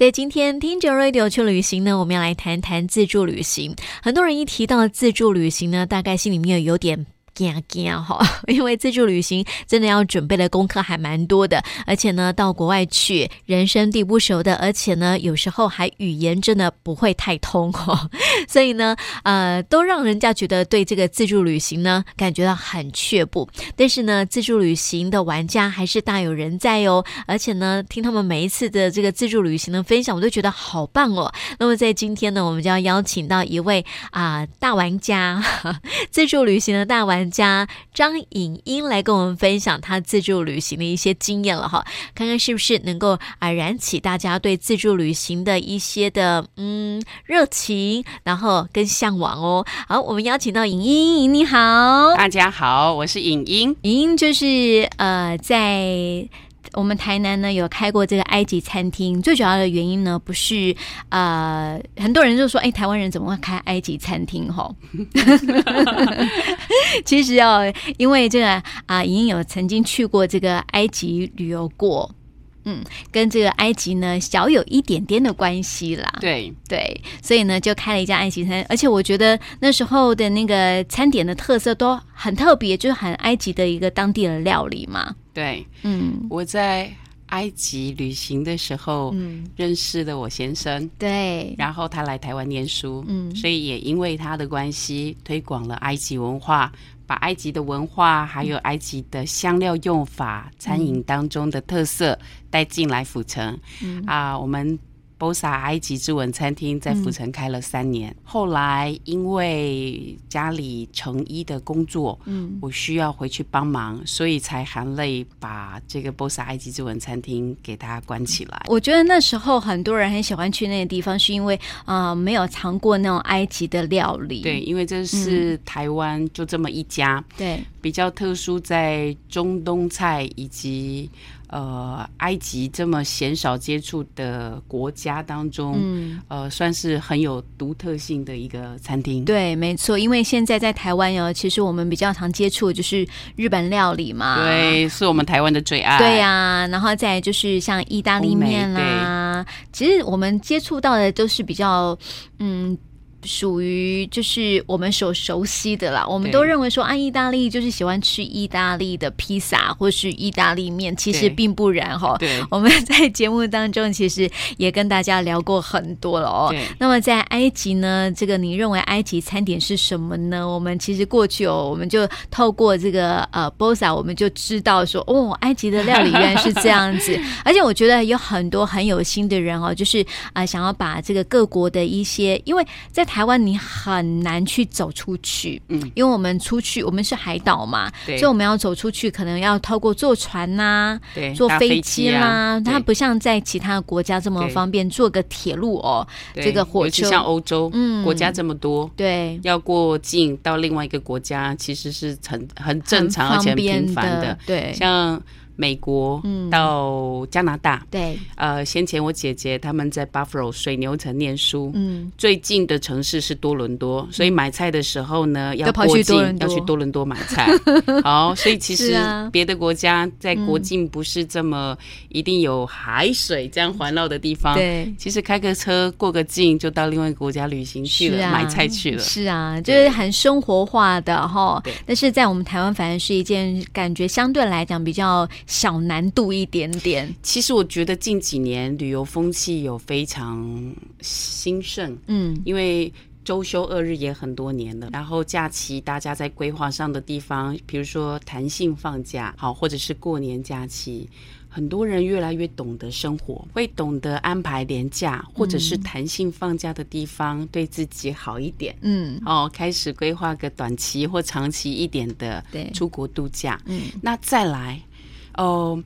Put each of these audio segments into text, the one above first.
在今天听着 Radio 去旅行呢，我们要来谈谈自助旅行。很多人一提到自助旅行呢，大概心里面有点。惊惊哈，因为自助旅行真的要准备的功课还蛮多的，而且呢，到国外去人生地不熟的，而且呢，有时候还语言真的不会太通哈，所以呢，呃，都让人家觉得对这个自助旅行呢感觉到很却步。但是呢，自助旅行的玩家还是大有人在哦，而且呢，听他们每一次的这个自助旅行的分享，我都觉得好棒哦。那么在今天呢，我们就要邀请到一位啊、大玩家，自助旅行的大玩家。张颖英来跟我们分享她自助旅行的一些经验了哈，看看是不是能够啊燃起大家对自助旅行的一些的嗯热情，然后跟向往哦。好，我们邀请到颖英，你好，大家好，我是颖英，颖英就是呃在。我们台南呢有开过这个埃及餐厅，最主要的原因呢不是呃很多人就说，哎，台湾人怎么会开埃及餐厅？吼，其实哦，因为这个啊、呃，已经有曾经去过这个埃及旅游过，嗯，跟这个埃及呢小有一点点的关系啦。对。对，所以呢就开了一家埃及餐，而且我觉得那时候的那个餐点的特色都很特别，就是很埃及的一个当地的料理嘛。对，嗯，我在埃及旅行的时候，嗯，认识的我先生，对，然后他来台湾念书，嗯，所以也因为他的关系，推广了埃及文化，把埃及的文化还有埃及的香料用法、餐饮当中的特色带进来府城，嗯啊，我们。Bosa 埃及之文餐厅在府城开了三年，嗯，后来因为家里成衣的工作，嗯，我需要回去帮忙，所以才含泪把这个 Bosa 埃及之文餐厅给它关起来。我觉得那时候很多人很喜欢去那个地方，是因为啊，呃，没有尝过那种埃及的料理。对，因为这是台湾就这么一家，对，嗯，比较特殊，在中东菜以及。呃，埃及这么鲜少接触的国家当中，嗯，呃，算是很有独特性的一个餐厅。对，没错，因为现在在台湾哦，其实我们比较常接触的就是日本料理嘛。对，是我们台湾的最爱。对呀、啊，然后再就是像意大利面啦，其实我们接触到的都是比较，嗯。属于就是我们所熟悉的啦，我们都认为说啊，意大利就是喜欢吃意大利的披萨或是意大利面，其实并不然哈。对，我们在节目当中其实也跟大家聊过很多了哦。那么在埃及呢，这个你认为埃及餐点是什么呢？我们其实过去哦，我们就透过这个呃 Bosa，我们就知道说哦，埃及的料理原来是这样子。而且我觉得有很多很有心的人哦，就是啊、呃，想要把这个各国的一些，因为在台湾你很难去走出去，嗯，因为我们出去，我们是海岛嘛，对，所以我们要走出去，可能要透过坐船呐、啊，对，坐飞机啦、啊，它不像在其他国家这么方便，坐个铁路哦，这个火车。像欧洲，嗯，国家这么多，对，要过境到另外一个国家，其实是很很正常而且很频繁的，对，像。美国到加拿大，嗯、对，呃，先前我姐姐他们在 Buffalo 水牛城念书，嗯，最近的城市是多伦多，所以买菜的时候呢，要过境要去多伦多买菜。好，所以其实别的国家在国境不是这么一定有海水这样环绕的地方，对，其实开个车过个境就到另外一个国家旅行去了，啊、买菜去了。是啊，就是很生活化的哈。但是在我们台湾，反而是一件感觉相对来讲比较。小难度一点点。其实我觉得近几年旅游风气有非常兴盛，嗯，因为周休二日也很多年了，然后假期大家在规划上的地方，比如说弹性放假，好，或者是过年假期，很多人越来越懂得生活，会懂得安排年假或者是弹性放假的地方，对自己好一点，嗯，哦，开始规划个短期或长期一点的出国度假，嗯，那再来。哦，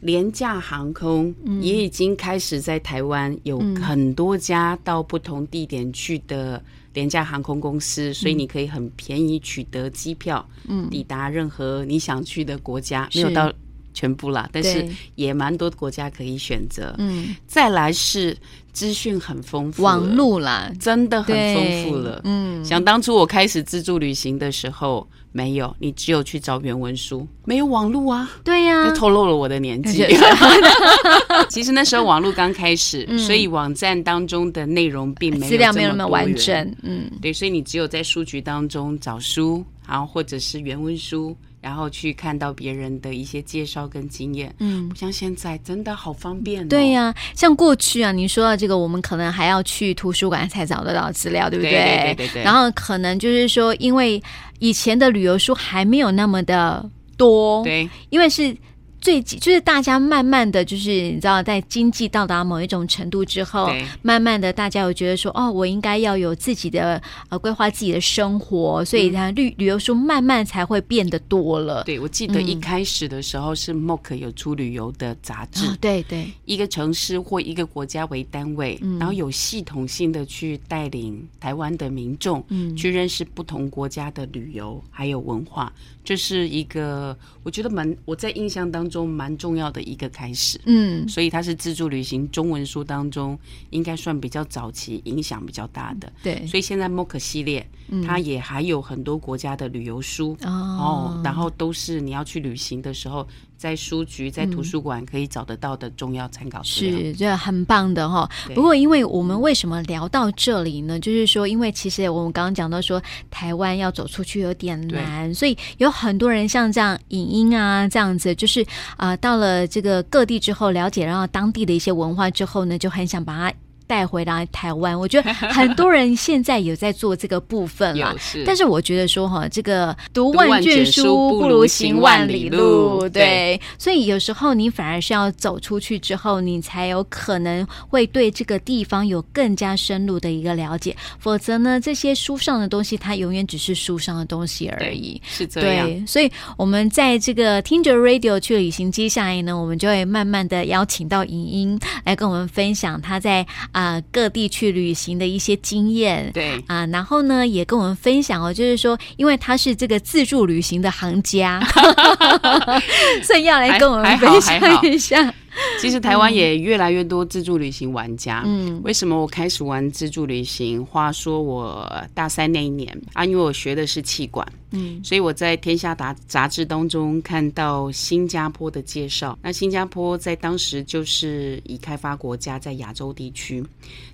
廉价航空也已经开始在台湾有很多家到不同地点去的廉价航空公司，嗯，所以你可以很便宜取得机票，嗯，抵达任何你想去的国家，没有到全部啦，但是也蛮多国家可以选择。嗯，再来是。资讯很丰富，网路啦，真的很丰富了。嗯，想当初我开始自助旅行的时候，没有，你只有去找原文书，没有网路啊。对呀、啊，透露了我的年纪。其实那时候网路刚开始，嗯、所以网站当中的内容并没有资料没有那么完整。嗯，对，所以你只有在书局当中找书，然后或者是原文书。然后去看到别人的一些介绍跟经验，嗯，不像现在真的好方便哦。对呀、啊，像过去啊，你说到这个，我们可能还要去图书馆才找得到资料，对不对？对对对，对。然后可能就是说，因为以前的旅游书还没有那么的多，对，因为是。最就是大家慢慢的就是你知道，在经济到达某一种程度之后，慢慢的大家有觉得说，哦，我应该要有自己的呃规划自己的生活，所以它旅旅游书慢慢才会变得多了。对，我记得一开始的时候是 MOOC 有出旅游的杂志，哦，对对，一个城市或一个国家为单位，嗯，然后有系统性的去带领台湾的民众，嗯，去认识不同国家的旅游还有文化。这是一个我觉得蛮我在印象当中蛮重要的一个开始，嗯，所以它是自助旅行中文书当中应该算比较早期、影响比较大的，对。所以现在 MOOC 系列，它也还有很多国家的旅游书。哦，哦，然后都是你要去旅行的时候。在书局、在图书馆可以找得到的重要参考资料，是这很棒的哈。不过，因为我们为什么聊到这里呢？就是说，因为其实我们刚刚讲到说，台湾要走出去有点难，所以有很多人像这样影音啊这样子，就是啊、呃，到了这个各地之后，了解然后当地的一些文化之后呢，就很想把它。带回来台湾，我觉得很多人现在有在做这个部分了。但是我觉得说哈，这个读万卷书不如行万里路，对，对。所以有时候你反而是要走出去之后，你才有可能会对这个地方有更加深入的一个了解。否则呢，这些书上的东西，它永远只是书上的东西而已。是这样。对，所以我们在这个听着 Radio 去旅行，接下来呢，我们就会慢慢的邀请到莹莹来跟我们分享她在。啊，各地去旅行的一些经验，对啊，然后呢，也跟我们分享哦，就是说，因为他是这个自助旅行的行家，所以要来跟我们分享一下。其实台湾也越来越多自助旅行玩家。嗯，为什么我开始玩自助旅行？话说我大三那一年啊，因为我学的是气管，嗯，所以我在《天下》杂杂志当中看到新加坡的介绍。那新加坡在当时就是已开发国家，在亚洲地区，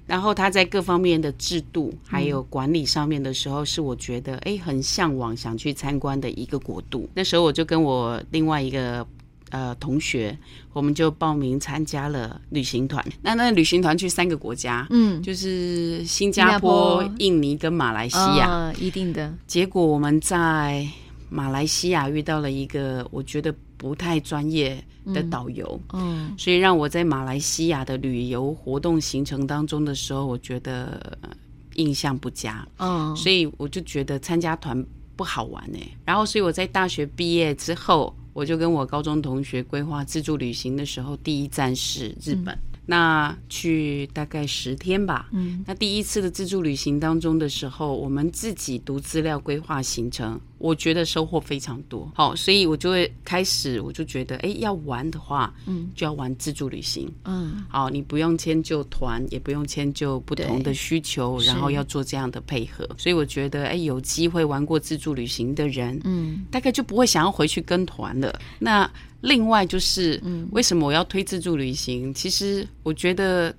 然后它在各方面的制度还有管理上面的时候，是我觉得哎很向往想去参观的一个国度。那时候我就跟我另外一个。呃，同学，我们就报名参加了旅行团。那那旅行团去三个国家，嗯，就是新加坡、加印尼跟马来西亚，哦，一定的。结果我们在马来西亚遇到了一个我觉得不太专业的导游，嗯，嗯，所以让我在马来西亚的旅游活动行程当中的时候，我觉得印象不佳，嗯，所以我就觉得参加团不好玩哎。然后，所以我在大学毕业之后。我就跟我高中同学规划自助旅行的时候，第一站是日本。嗯那去大概十天吧。嗯，那第一次的自助旅行当中的时候，我们自己读资料规划行程，我觉得收获非常多。好，所以我就会开始，我就觉得，哎，要玩的话，嗯，就要玩自助旅行。嗯，好，你不用迁就团，也不用迁就不同的需求，然后要做这样的配合。所以我觉得，哎，有机会玩过自助旅行的人，嗯，大概就不会想要回去跟团了。那。另外就是，嗯为什么我要推自助旅行？嗯，其实我觉得，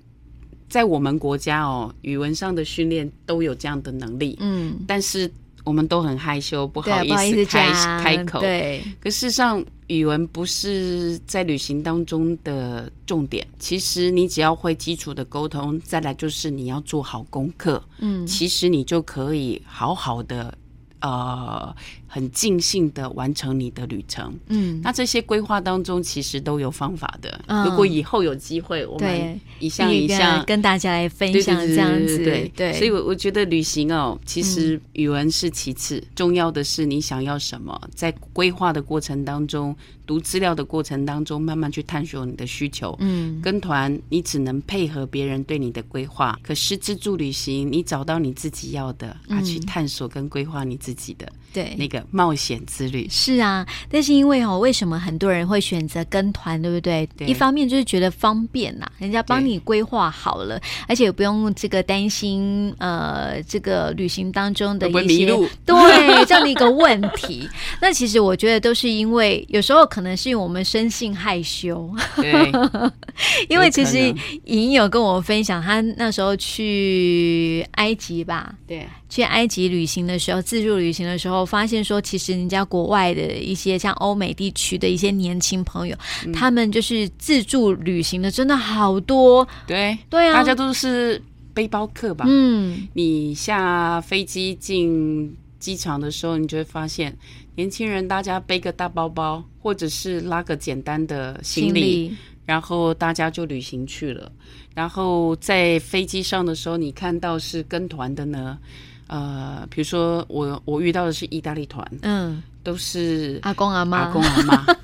在我们国家哦，语文上的训练都有这样的能力，嗯，但是我们都很害羞，不好意思开开口。对，可事实上，语文不是在旅行当中的重点。其实你只要会基础的沟通，再来就是你要做好功课，嗯，其实你就可以好好的。呃，很尽兴的完成你的旅程。嗯，那这些规划当中其实都有方法的。嗯，如果以后有机会，我们一项一项跟大家来分享这样子。对对，所以我我觉得旅行哦，其实语文是其次，重要的是你想要什么，在规划的过程当中读资料的过程当中，慢慢去探索你的需求。嗯，跟团你只能配合别人对你的规划，可是自助旅行，你找到你自己要的，啊，去探索跟规划你自己的。对，那个冒险之旅。是啊，但是因为哦，为什么很多人会选择跟团，对不对？对，一方面就是觉得方便呐，人家帮你规划好了，而且也不用这个担心呃，这个旅行当中的一些 对这样的一个问题。那其实我觉得都是因为有时候可能是因为我们生性害羞，对，因为其实莹有跟我分享，他那时候去埃及吧，对。去埃及旅行的时候，自助旅行的时候，发现说，其实人家国外的一些像欧美地区的一些年轻朋友，嗯，他们就是自助旅行的，真的好多。对对啊，大家都是背包客吧？嗯，你下飞机进机场的时候，你就会发现，年轻人大家背个大包包，或者是拉个简单的行李，行李然后大家就旅行去了。然后在飞机上的时候，你看到是跟团的呢。呃，比如说我我遇到的是意大利团，嗯，都是阿公阿妈，阿公阿妈。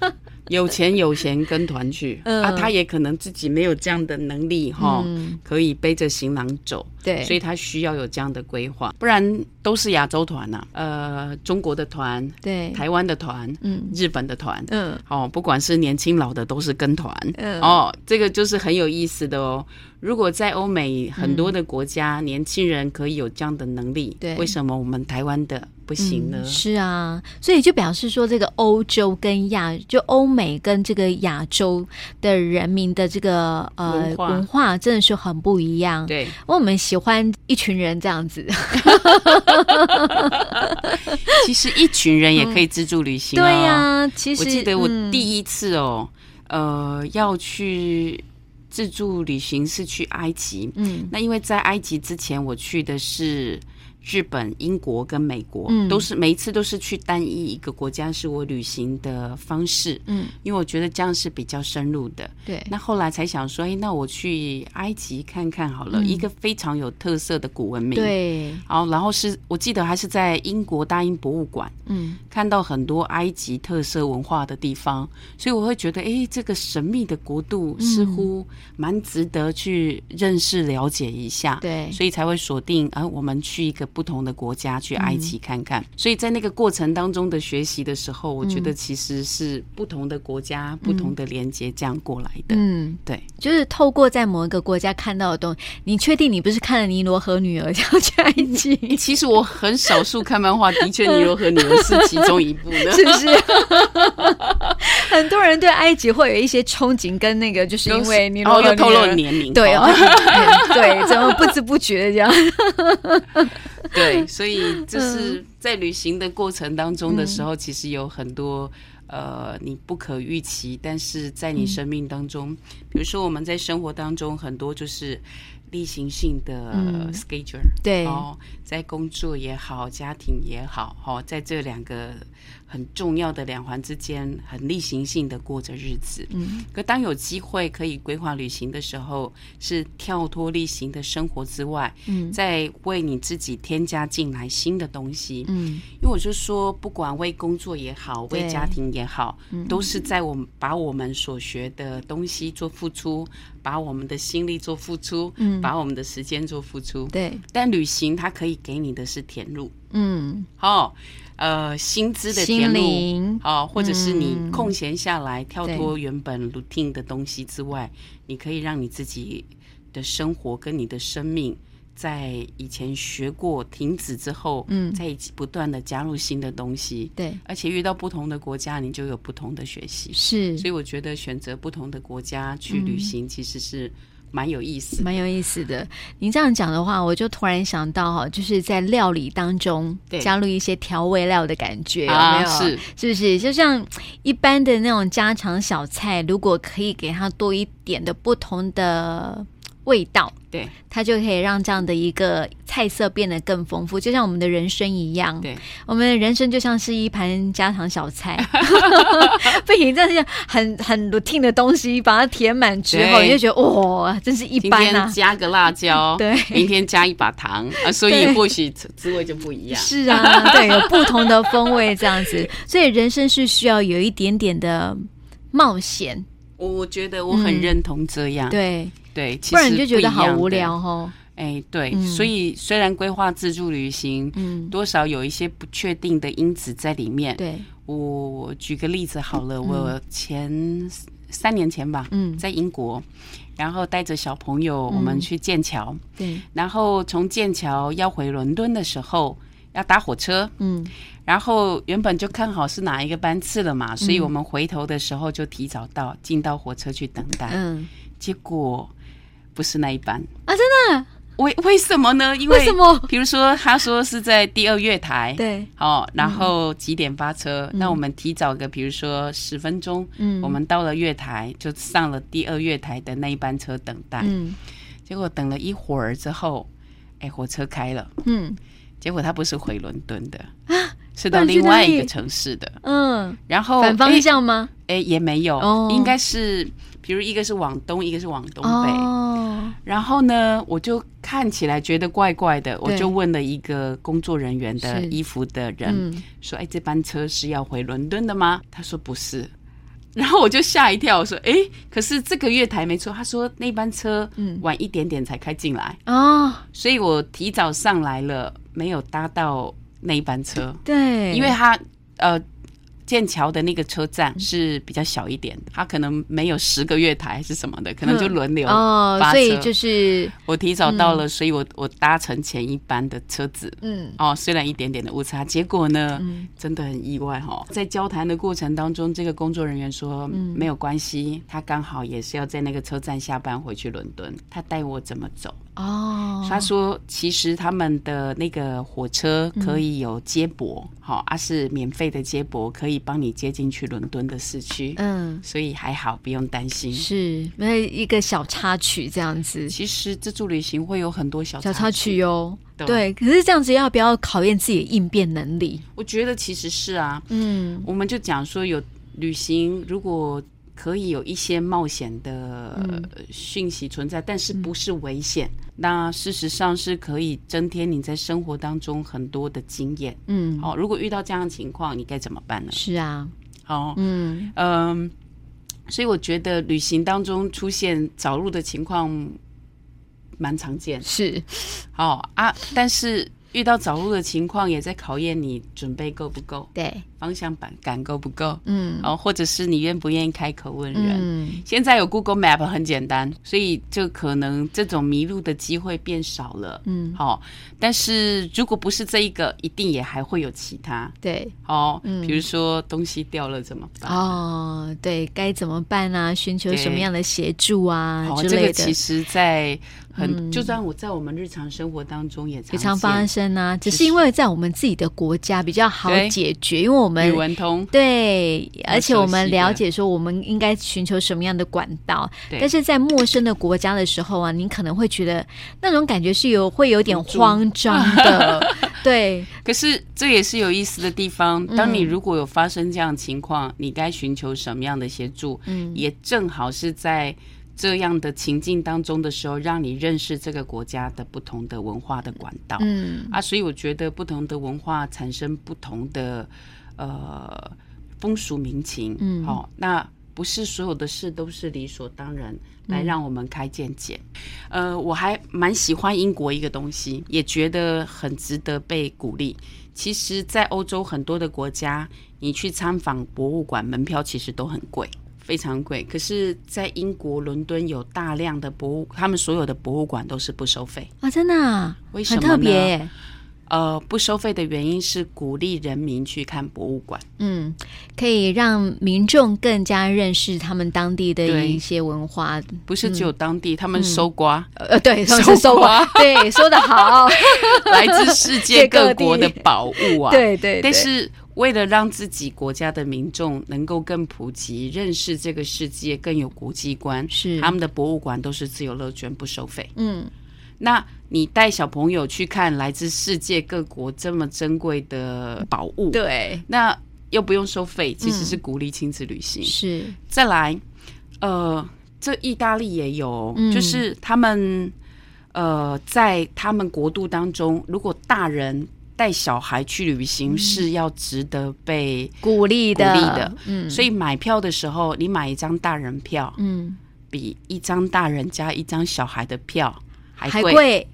有钱有闲跟团去、嗯、啊，他也可能自己没有这样的能力哈、嗯，可以背着行囊走，对，所以他需要有这样的规划，不然都是亚洲团呐、啊，呃，中国的团，对，台湾的团，嗯，日本的团，嗯，哦，不管是年轻老的都是跟团，嗯，哦，这个就是很有意思的哦。如果在欧美很多的国家，嗯、年轻人可以有这样的能力，对，为什么我们台湾的不行呢？嗯、是啊，所以就表示说，这个欧洲跟亚，就欧美跟这个亚洲的人民的这个呃文化，真的是很不一样。对，我们喜欢一群人这样子。其实一群人也可以自助旅行、哦。对呀、啊，其实我记得我第一次哦，嗯、呃，要去。自助旅行是去埃及，嗯，那因为在埃及之前我去的是日本、英国跟美国，嗯，都是每一次都是去单一一个国家是我旅行的方式，嗯，因为我觉得这样是比较深入的，对。那后来才想说，哎，那我去埃及看看好了，嗯，一个非常有特色的古文明，对。好，然后是我记得还是在英国大英博物馆，嗯，看到很多埃及特色文化的地方，所以我会觉得，哎，这个神秘的国度似乎蛮值得去认识了解一下，对，所以才会锁定，啊，我们去一个。不同的国家去埃及看看，嗯，所以在那个过程当中的学习的时候，我觉得其实是不同的国家、嗯、不同的连接这样过来的。嗯，对，就是透过在某一个国家看到的东西，你确定你不是看了《尼罗河女儿》这样去埃及？其实我很少数看漫画，的确《尼罗河女儿》是其中一部呢，是不是？很多人对埃及会有一些憧憬，跟那个就是因为尼罗河女儿，哦，透露年龄，对哦，对，怎么不知不觉这样？对，所以就是在旅行的过程当中的时候，其实有很多呃你不可预期，但是在你生命当中，比如说我们在生活当中很多就是例行性的 schedule，对，哦，在工作也好，家庭也好，哦，在这两个。很重要的两环之间，很例行性的过着日子。嗯，可当有机会可以规划旅行的时候，是跳脱例行的生活之外，嗯，在为你自己添加进来新的东西。嗯，因为我就说，不管为工作也好，为家庭也好，都是在我们把我们所学的东西做付出，把我们的心力做付出，嗯，把我们的时间做付出。对，但旅行它可以给你的是填入。嗯，好、哦。呃，薪资的填入，好、哦，或者是你空闲下来，嗯、跳脱原本 routine 的东西之外，你可以让你自己的生活跟你的生命，在以前学过停止之后，嗯，再不断的加入新的东西，对，而且遇到不同的国家，你就有不同的学习，是，所以我觉得选择不同的国家去旅行，其实是。蛮有意思，蛮有意思的。您这样讲的话，我就突然想到哈，就是在料理当中加入一些调味料的感觉，有没有？是是不是？就像一般的那种家常小菜，如果可以给它多一点的不同的味道。对，它就可以让这样的一个菜色变得更丰富，就像我们的人生一样。对，我们的人生就像是一盘家常小菜，不行，这是很很 routine 的东西，把它填满之后，你就觉得哇，真是一般啊！加个辣椒，对，明天加一把糖啊，所以或许滋味就不一样。是啊，对，有不同的风味这样子，所以人生是需要有一点点的冒险。我觉得我很认同这样。嗯、对对，不然你就觉得好无聊哦。哎，对，嗯、所以虽然规划自助旅行，嗯，多少有一些不确定的因子在里面。对，我举个例子好了，嗯、我前三年前吧，嗯，在英国，然后带着小朋友我们去剑桥，对、嗯，然后从剑桥要回伦敦的时候要搭火车，嗯，然后原本就看好是哪一个班次了嘛，所以我们回头的时候就提早到，进到火车去等待，嗯，结果不是那一班啊，真的。为为什么呢？因为什么？比如说，他说是在第二月台，对，哦，然后几点发车？嗯、那我们提早个，比如说十分钟，嗯，我们到了月台，就上了第二月台的那一班车等待。嗯，结果等了一会儿之后，哎，火车开了，嗯，结果他不是回伦敦的啊，是到另外一个城市的，嗯，然后反方向吗？哎，也没有，哦、应该是。比如一个是往东，一个是往东北，哦、然后呢，我就看起来觉得怪怪的，我就问了一个工作人员的衣服的人，嗯、说：“哎，这班车是要回伦敦的吗？”他说：“不是。”然后我就吓一跳，我说：“哎，可是这个月台没错。”他说：“那班车晚一点点才开进来哦，所以我提早上来了，没有搭到那一班车。对，因为他呃。”剑桥的那个车站是比较小一点的，它可能没有十个月台还是什么的，可能就轮流哦，所以就是我提早到了，所以我我搭乘前一班的车子，嗯，哦，虽然一点点的误差，结果呢，真的很意外哈。在交谈的过程当中，这个工作人员说没有关系，他刚好也是要在那个车站下班回去伦敦，他带我怎么走。哦。他说其实他们的那个火车可以有接驳，好，啊是免费的接驳，可以。帮你接进去伦敦的市区，嗯，所以还好，不用担心。是，那一个小插曲这样子。其实自助旅行会有很多小小插曲哟，对，对。可是这样子要不要考验自己的应变能力？我觉得其实是啊，嗯，我们就讲说有旅行，如果。可以有一些冒险的讯息存在，嗯、但是不是危险。嗯、那事实上是可以增添你在生活当中很多的经验。嗯，好，如果遇到这样的情况，你该怎么办呢？是啊，好，嗯嗯，所以我觉得旅行当中出现早路的情况蛮常见。是，好啊，但是遇到找路的情况，也在考验你准备够不够。对。方向感感够不够？嗯，哦，或者是你愿不愿意开口问人？嗯，现在有 Google Map 很简单，所以就可能这种迷路的机会变少了。嗯，好，但是如果不是这一个，一定也还会有其他。对，哦，嗯，比如说东西掉了怎么办？哦，对，该怎么办啊？寻求什么样的协助啊？好，这个其实，在很就算我在我们日常生活当中也常常发生啊，只是因为在我们自己的国家比较好解决，因为我们。语文通。对，而且我们了解说我们应该寻求什么样的管道，但是在陌生的国家的时候啊，您可能会觉得那种感觉是有会有点慌张的，对。可是这也是有意思的地方，当你如果有发生这样的情况，你该寻求什么样的协助？嗯，也正好是在。这样的情境当中的时候，让你认识这个国家的不同的文化的管道。嗯啊，所以我觉得不同的文化产生不同的呃风俗民情。嗯，好、哦，那不是所有的事都是理所当然来让我们开见解。嗯、呃，我还蛮喜欢英国一个东西，也觉得很值得被鼓励。其实，在欧洲很多的国家，你去参访博物馆，门票其实都很贵。非常贵，可是，在英国伦敦有大量的博物，他们所有的博物馆都是不收费啊！真的啊？为什么呢？很特别。呃，不收费的原因是鼓励人民去看博物馆，嗯，可以让民众更加认识他们当地的一些文化。不是只有当地，嗯、他们收刮，呃，对，他们是搜刮，对，说的好，来自世界各国的宝物啊，对，对对。但是为了让自己国家的民众能够更普及认识这个世界，更有国际观，是。他们的博物馆都是自由乐捐，不收费，嗯。那你带小朋友去看来自世界各国这么珍贵的宝物，对，那又不用收费，其实是鼓励亲子旅行。是，再来，呃，这意大利也有，嗯、就是他们呃在他们国度当中，如果大人带小孩去旅行是要值得被鼓励的，鼓励的。嗯，所以买票的时候，你买一张大人票，嗯，比一张大人加一张小孩的票还贵。还贵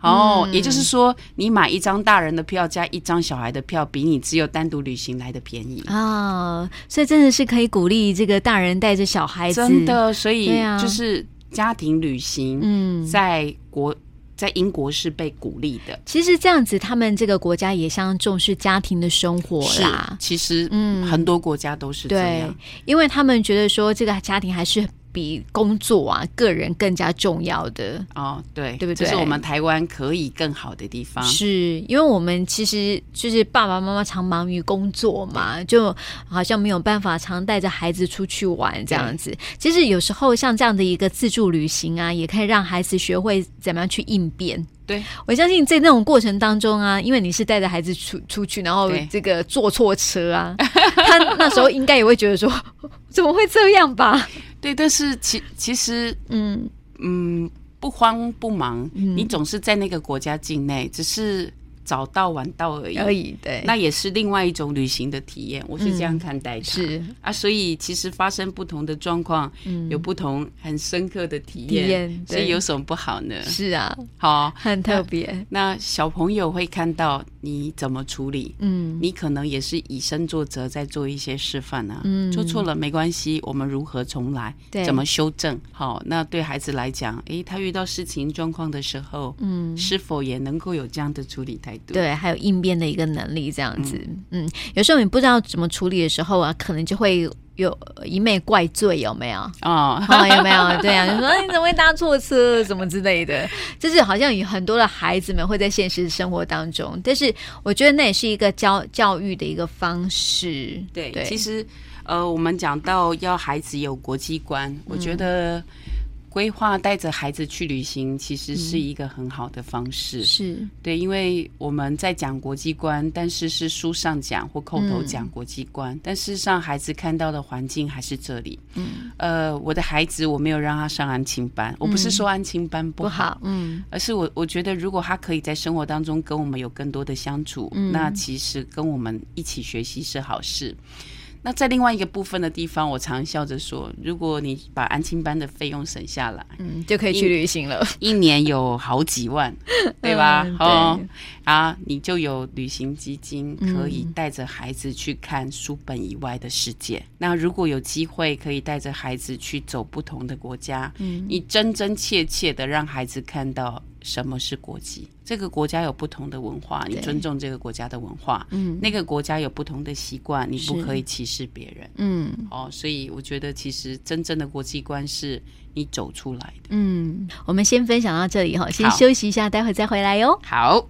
哦，嗯、也就是说，你买一张大人的票加一张小孩的票，比你只有单独旅行来的便宜啊、哦！所以真的是可以鼓励这个大人带着小孩子，真的。所以就是家庭旅行，嗯，在国在英国是被鼓励的。其实这样子，他们这个国家也相当重视家庭的生活啦。其实，嗯，很多国家都是这样，对，因为他们觉得说这个家庭还是。比工作啊，个人更加重要的哦，对，对不对？这是我们台湾可以更好的地方，是因为我们其实就是爸爸妈妈常忙于工作嘛，就好像没有办法常带着孩子出去玩这样子。其实有时候像这样的一个自助旅行啊，也可以让孩子学会怎么样去应变。对，我相信在那种过程当中啊，因为你是带着孩子出出去，然后这个坐错车啊，他那时候应该也会觉得说，怎么会这样吧？对，但是其其实，嗯嗯，不慌不忙，嗯、你总是在那个国家境内，只是。早到晚到而已，而已，对，那也是另外一种旅行的体验，我是这样看待的。嗯、是啊，所以其实发生不同的状况，嗯，有不同很深刻的体验，所以有什么不好呢？是啊，好，很特别那。那小朋友会看到你怎么处理，嗯，你可能也是以身作则，在做一些示范啊，嗯，做错了没关系，我们如何重来？对，怎么修正？好，那对孩子来讲，诶，他遇到事情状况的时候，嗯，是否也能够有这样的处理态度？对，还有应变的一个能力，这样子，嗯，嗯，有时候你不知道怎么处理的时候啊，可能就会有一昧怪罪，有没有？哦，哦，有没有？对啊，就说你怎么会搭错车，什么之类的，就是好像有很多的孩子们会在现实生活当中，但是我觉得那也是一个教教育的一个方式。对，对，其实呃，我们讲到要孩子有国际观，嗯，我觉得。规划带着孩子去旅行，其实是一个很好的方式。嗯、是对，因为我们在讲国际观，但是是书上讲或口头讲国际观，嗯、但事实上孩子看到的环境还是这里。嗯，呃，我的孩子我没有让他上安亲班，嗯、我不是说安亲班不好，嗯，而是我我觉得如果他可以在生活当中跟我们有更多的相处，嗯、那其实跟我们一起学习是好事。那在另外一个部分的地方，我常笑着说，如果你把安亲班的费用省下来，嗯，就可以去旅行了。一年有好几万，对吧？嗯、哦，啊，你就有旅行基金，可以带着孩子去看书本以外的世界。嗯、那如果有机会可以带着孩子去走不同的国家，嗯，你真真切切的让孩子看到。什么是国际？这个国家有不同的文化，你尊重这个国家的文化。嗯，那个国家有不同的习惯，你不可以歧视别人。嗯，哦，所以我觉得其实真正的国际观是你走出来的。嗯，我们先分享到这里哈，先休息一下，待会再回来哟。好。